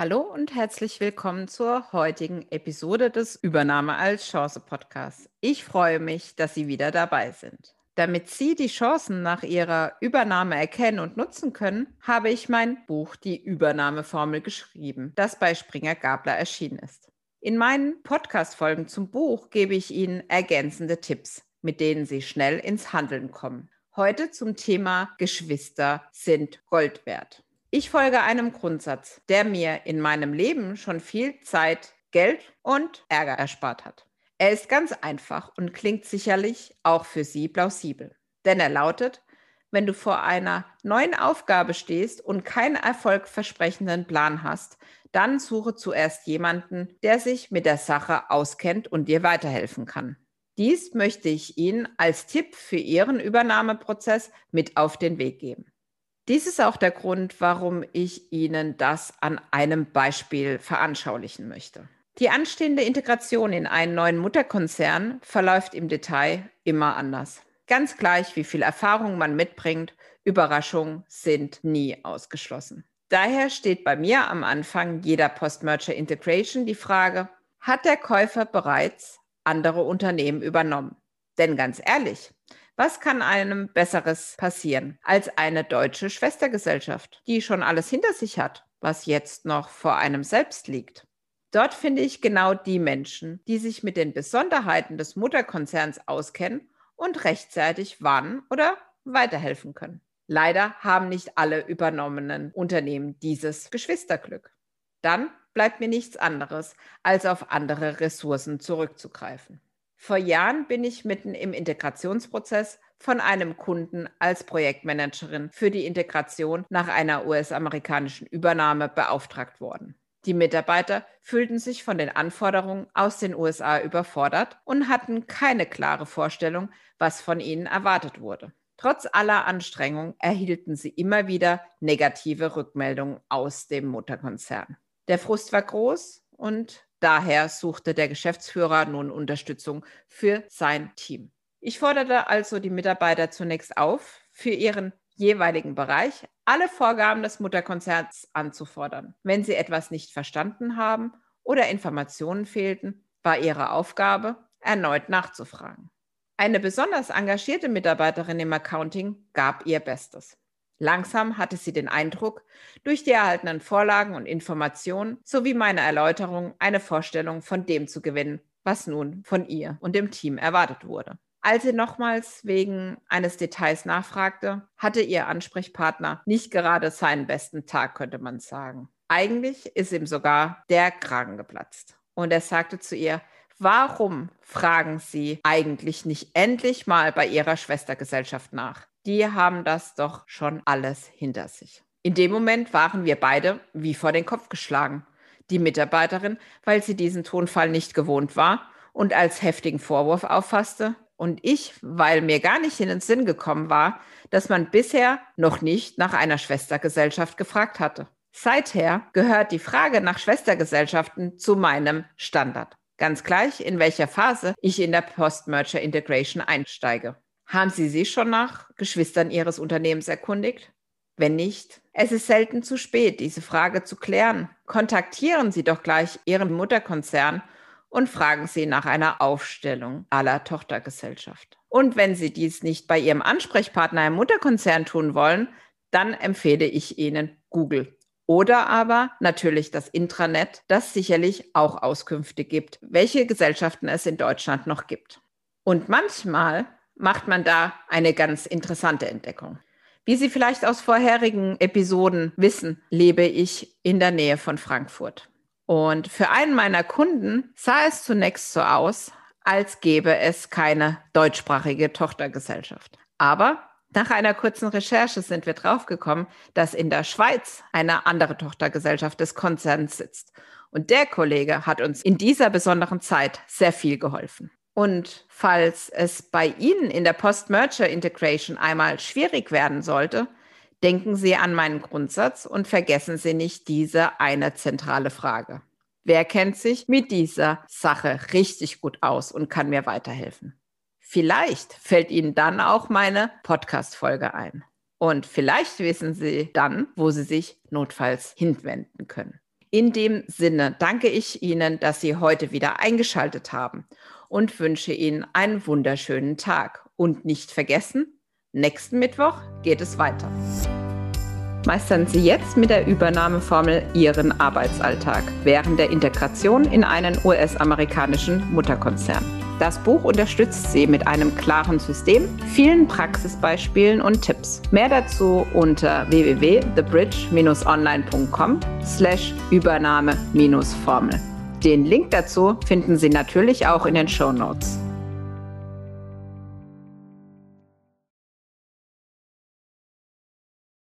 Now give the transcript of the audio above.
Hallo und herzlich willkommen zur heutigen Episode des Übernahme als Chance Podcasts. Ich freue mich, dass Sie wieder dabei sind. Damit Sie die Chancen nach Ihrer Übernahme erkennen und nutzen können, habe ich mein Buch Die Übernahmeformel geschrieben, das bei Springer Gabler erschienen ist. In meinen Podcast-Folgen zum Buch gebe ich Ihnen ergänzende Tipps, mit denen Sie schnell ins Handeln kommen. Heute zum Thema Geschwister sind Gold wert. Ich folge einem Grundsatz, der mir in meinem Leben schon viel Zeit, Geld und Ärger erspart hat. Er ist ganz einfach und klingt sicherlich auch für Sie plausibel. Denn er lautet, wenn du vor einer neuen Aufgabe stehst und keinen erfolgversprechenden Plan hast, dann suche zuerst jemanden, der sich mit der Sache auskennt und dir weiterhelfen kann. Dies möchte ich Ihnen als Tipp für Ihren Übernahmeprozess mit auf den Weg geben. Dies ist auch der Grund, warum ich Ihnen das an einem Beispiel veranschaulichen möchte. Die anstehende Integration in einen neuen Mutterkonzern verläuft im Detail immer anders. Ganz gleich, wie viel Erfahrung man mitbringt, Überraschungen sind nie ausgeschlossen. Daher steht bei mir am Anfang jeder Post-Merger Integration die Frage, hat der Käufer bereits andere Unternehmen übernommen? Denn ganz ehrlich, was kann einem Besseres passieren als eine deutsche Schwestergesellschaft, die schon alles hinter sich hat, was jetzt noch vor einem selbst liegt? Dort finde ich genau die Menschen, die sich mit den Besonderheiten des Mutterkonzerns auskennen und rechtzeitig warnen oder weiterhelfen können. Leider haben nicht alle übernommenen Unternehmen dieses Geschwisterglück. Dann bleibt mir nichts anderes, als auf andere Ressourcen zurückzugreifen. Vor Jahren bin ich mitten im Integrationsprozess von einem Kunden als Projektmanagerin für die Integration nach einer US-amerikanischen Übernahme beauftragt worden. Die Mitarbeiter fühlten sich von den Anforderungen aus den USA überfordert und hatten keine klare Vorstellung, was von ihnen erwartet wurde. Trotz aller Anstrengungen erhielten sie immer wieder negative Rückmeldungen aus dem Mutterkonzern. Der Frust war groß und Daher suchte der Geschäftsführer nun Unterstützung für sein Team. Ich forderte also die Mitarbeiter zunächst auf, für ihren jeweiligen Bereich alle Vorgaben des Mutterkonzerns anzufordern. Wenn sie etwas nicht verstanden haben oder Informationen fehlten, war ihre Aufgabe, erneut nachzufragen. Eine besonders engagierte Mitarbeiterin im Accounting gab ihr Bestes. Langsam hatte sie den Eindruck, durch die erhaltenen Vorlagen und Informationen sowie meine Erläuterung eine Vorstellung von dem zu gewinnen, was nun von ihr und dem Team erwartet wurde. Als sie nochmals wegen eines Details nachfragte, hatte ihr Ansprechpartner nicht gerade seinen besten Tag, könnte man sagen. Eigentlich ist ihm sogar der Kragen geplatzt. Und er sagte zu ihr, warum fragen Sie eigentlich nicht endlich mal bei Ihrer Schwestergesellschaft nach? Die haben das doch schon alles hinter sich. In dem Moment waren wir beide wie vor den Kopf geschlagen. Die Mitarbeiterin, weil sie diesen Tonfall nicht gewohnt war und als heftigen Vorwurf auffasste, und ich, weil mir gar nicht in den Sinn gekommen war, dass man bisher noch nicht nach einer Schwestergesellschaft gefragt hatte. Seither gehört die Frage nach Schwestergesellschaften zu meinem Standard. Ganz gleich, in welcher Phase ich in der Post-Merger Integration einsteige. Haben Sie sich schon nach Geschwistern Ihres Unternehmens erkundigt? Wenn nicht, es ist selten zu spät, diese Frage zu klären. Kontaktieren Sie doch gleich Ihren Mutterkonzern und fragen Sie nach einer Aufstellung aller Tochtergesellschaft. Und wenn Sie dies nicht bei Ihrem Ansprechpartner im Mutterkonzern tun wollen, dann empfehle ich Ihnen Google. Oder aber natürlich das Intranet, das sicherlich auch Auskünfte gibt, welche Gesellschaften es in Deutschland noch gibt. Und manchmal macht man da eine ganz interessante Entdeckung. Wie Sie vielleicht aus vorherigen Episoden wissen, lebe ich in der Nähe von Frankfurt. Und für einen meiner Kunden sah es zunächst so aus, als gäbe es keine deutschsprachige Tochtergesellschaft. Aber nach einer kurzen Recherche sind wir draufgekommen, dass in der Schweiz eine andere Tochtergesellschaft des Konzerns sitzt. Und der Kollege hat uns in dieser besonderen Zeit sehr viel geholfen. Und falls es bei Ihnen in der Post-Merger-Integration einmal schwierig werden sollte, denken Sie an meinen Grundsatz und vergessen Sie nicht diese eine zentrale Frage. Wer kennt sich mit dieser Sache richtig gut aus und kann mir weiterhelfen? Vielleicht fällt Ihnen dann auch meine Podcast-Folge ein. Und vielleicht wissen Sie dann, wo Sie sich notfalls hinwenden können. In dem Sinne danke ich Ihnen, dass Sie heute wieder eingeschaltet haben und wünsche Ihnen einen wunderschönen Tag. Und nicht vergessen, nächsten Mittwoch geht es weiter. Meistern Sie jetzt mit der Übernahmeformel Ihren Arbeitsalltag während der Integration in einen US-amerikanischen Mutterkonzern. Das Buch unterstützt Sie mit einem klaren System, vielen Praxisbeispielen und Tipps. Mehr dazu unter www.thebridge-online.com slash Übernahme-Formel. Den Link dazu finden Sie natürlich auch in den Show Notes.